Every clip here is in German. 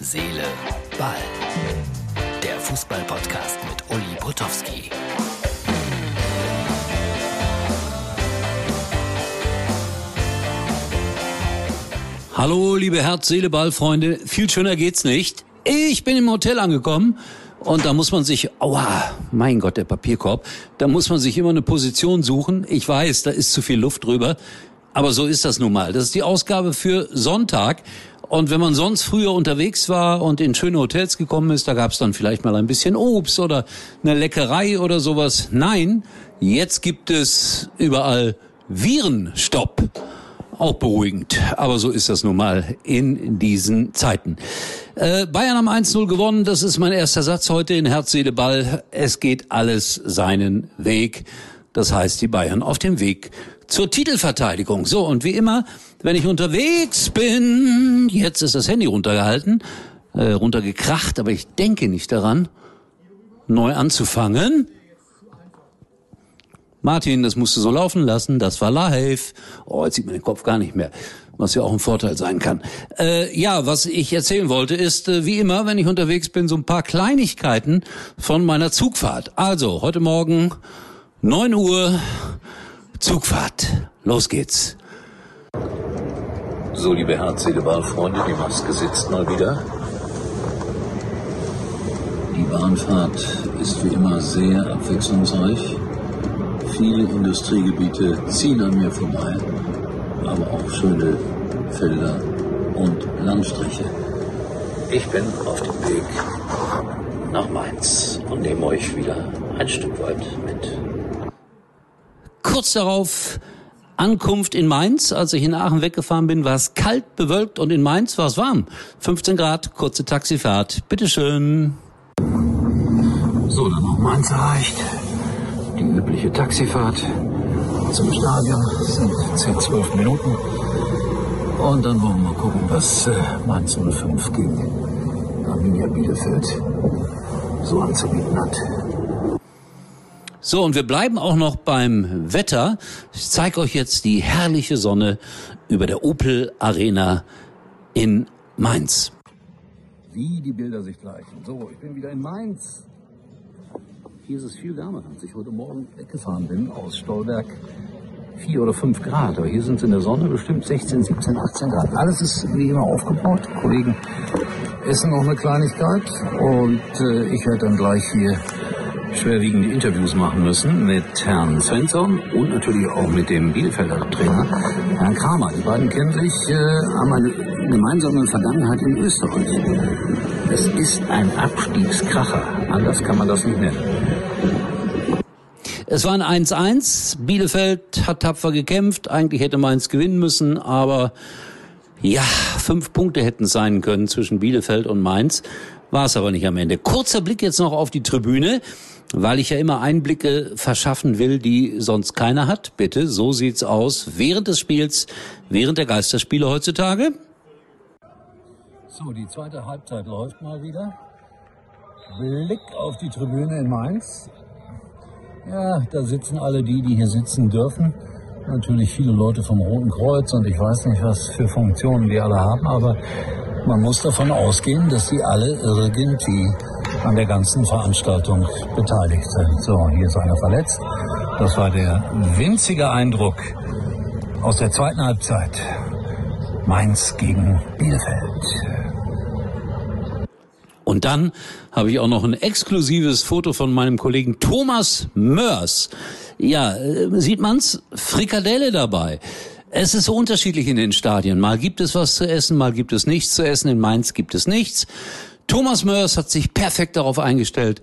Seele, Ball. Der Fußball-Podcast mit Uli Potowski. Hallo, liebe Herz-Seele-Ball-Freunde. Viel schöner geht's nicht. Ich bin im Hotel angekommen und da muss man sich, aua, mein Gott, der Papierkorb, da muss man sich immer eine Position suchen. Ich weiß, da ist zu viel Luft drüber. Aber so ist das nun mal. Das ist die Ausgabe für Sonntag. Und wenn man sonst früher unterwegs war und in schöne Hotels gekommen ist, da gab es dann vielleicht mal ein bisschen Obst oder eine Leckerei oder sowas. Nein, jetzt gibt es überall Virenstopp. Auch beruhigend, aber so ist das nun mal in diesen Zeiten. Äh, Bayern haben 1-0 gewonnen, das ist mein erster Satz heute in Herz, Seele, Ball. Es geht alles seinen Weg. Das heißt, die Bayern auf dem Weg zur Titelverteidigung. So, und wie immer, wenn ich unterwegs bin, jetzt ist das Handy runtergehalten, äh, runtergekracht, aber ich denke nicht daran, neu anzufangen. Martin, das musst du so laufen lassen, das war live. Oh, jetzt sieht man den Kopf gar nicht mehr, was ja auch ein Vorteil sein kann. Äh, ja, was ich erzählen wollte, ist, äh, wie immer, wenn ich unterwegs bin, so ein paar Kleinigkeiten von meiner Zugfahrt. Also, heute Morgen, 9 Uhr, Zugfahrt. Los geht's. So, liebe Herz-Seele-Ball-Freunde, die Maske sitzt mal wieder. Die Bahnfahrt ist wie immer sehr abwechslungsreich. Viele Industriegebiete ziehen an mir vorbei, aber auch schöne Felder und Landstriche. Ich bin auf dem Weg nach Mainz und nehme euch wieder ein Stück weit mit. Kurz darauf Ankunft in Mainz. Als ich in Aachen weggefahren bin, war es kalt, bewölkt und in Mainz war es warm. 15 Grad, kurze Taxifahrt. Bitteschön. So, dann noch Mainz erreicht. Die übliche Taxifahrt zum Stadion das sind 10, 12 Minuten. Und dann wollen wir mal gucken, was äh, Mainz 05 gegen Arminia Bielefeld so anzubieten hat. So, und wir bleiben auch noch beim Wetter. Ich zeige euch jetzt die herrliche Sonne über der Opel Arena in Mainz. Wie die Bilder sich gleichen. So, ich bin wieder in Mainz. Hier ist es viel wärmer, als ich heute Morgen weggefahren bin aus Stolberg. Vier oder fünf Grad, aber hier sind es in der Sonne bestimmt 16, 17, 18 Grad. Alles ist wie immer aufgebaut. Kollegen essen noch eine Kleinigkeit und äh, ich werde dann gleich hier schwerwiegende Interviews machen müssen mit Herrn Svensson und natürlich auch mit dem Bielefelder Trainer Herrn Kramer. Die beiden kennen sich, äh, haben eine gemeinsame Vergangenheit in Österreich. Es ist ein Abstiegskracher. Anders kann man das nicht nennen. Es war ein 1-1. Bielefeld hat tapfer gekämpft. Eigentlich hätte Mainz gewinnen müssen, aber ja, fünf Punkte hätten sein können zwischen Bielefeld und Mainz. War es aber nicht am Ende. Kurzer Blick jetzt noch auf die Tribüne, weil ich ja immer Einblicke verschaffen will, die sonst keiner hat. Bitte, so sieht's aus während des Spiels, während der Geisterspiele heutzutage. So, die zweite Halbzeit läuft mal wieder. Blick auf die Tribüne in Mainz. Ja, da sitzen alle die, die hier sitzen dürfen. Natürlich viele Leute vom Roten Kreuz und ich weiß nicht, was für Funktionen die alle haben, aber man muss davon ausgehen, dass sie alle irgendwie an der ganzen Veranstaltung beteiligt sind. So, hier ist einer verletzt. Das war der winzige Eindruck aus der zweiten Halbzeit. Mainz gegen Bielefeld. Und dann habe ich auch noch ein exklusives Foto von meinem Kollegen Thomas Mörs. Ja, äh, sieht man's? Frikadelle dabei. Es ist so unterschiedlich in den Stadien. Mal gibt es was zu essen, mal gibt es nichts zu essen. In Mainz gibt es nichts. Thomas Mörs hat sich perfekt darauf eingestellt.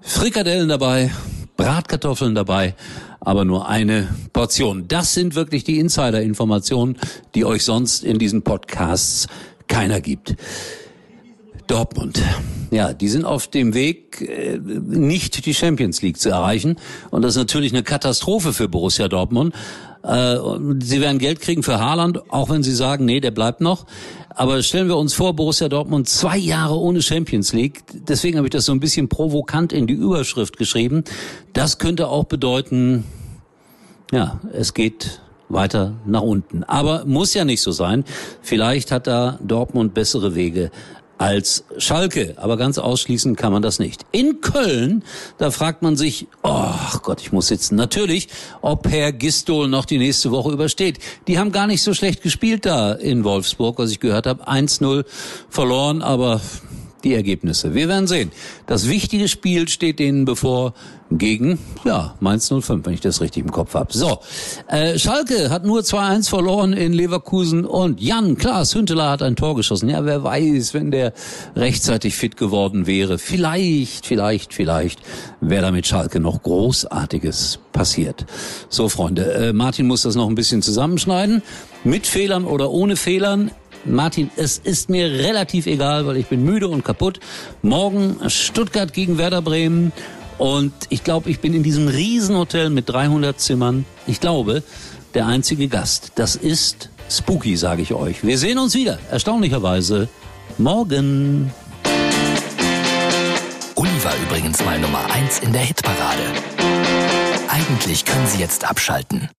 Frikadellen dabei, Bratkartoffeln dabei, aber nur eine Portion. Das sind wirklich die Insider-Informationen, die euch sonst in diesen Podcasts keiner gibt. Dortmund. Ja, die sind auf dem Weg, äh, nicht die Champions League zu erreichen. Und das ist natürlich eine Katastrophe für Borussia Dortmund. Äh, sie werden Geld kriegen für Haaland, auch wenn sie sagen, nee, der bleibt noch. Aber stellen wir uns vor, Borussia Dortmund zwei Jahre ohne Champions League. Deswegen habe ich das so ein bisschen provokant in die Überschrift geschrieben. Das könnte auch bedeuten, ja, es geht weiter nach unten. Aber muss ja nicht so sein. Vielleicht hat da Dortmund bessere Wege als Schalke. Aber ganz ausschließen kann man das nicht. In Köln, da fragt man sich, oh Gott, ich muss sitzen. Natürlich, ob Herr Gistol noch die nächste Woche übersteht. Die haben gar nicht so schlecht gespielt da in Wolfsburg, was ich gehört habe. 1-0 verloren, aber die Ergebnisse. Wir werden sehen. Das wichtige Spiel steht denen bevor gegen, ja, Mainz 05, wenn ich das richtig im Kopf habe. So, äh, Schalke hat nur 2-1 verloren in Leverkusen und Jan Klaas Hünteler hat ein Tor geschossen. Ja, wer weiß, wenn der rechtzeitig fit geworden wäre. Vielleicht, vielleicht, vielleicht wäre da mit Schalke noch Großartiges passiert. So, Freunde, äh, Martin muss das noch ein bisschen zusammenschneiden. Mit Fehlern oder ohne Fehlern. Martin, es ist mir relativ egal, weil ich bin müde und kaputt. Morgen Stuttgart gegen Werder Bremen. Und ich glaube, ich bin in diesem Riesenhotel mit 300 Zimmern. Ich glaube, der einzige Gast. Das ist spooky, sage ich euch. Wir sehen uns wieder, erstaunlicherweise, morgen. Uli war übrigens mal Nummer eins in der Hitparade. Eigentlich können Sie jetzt abschalten.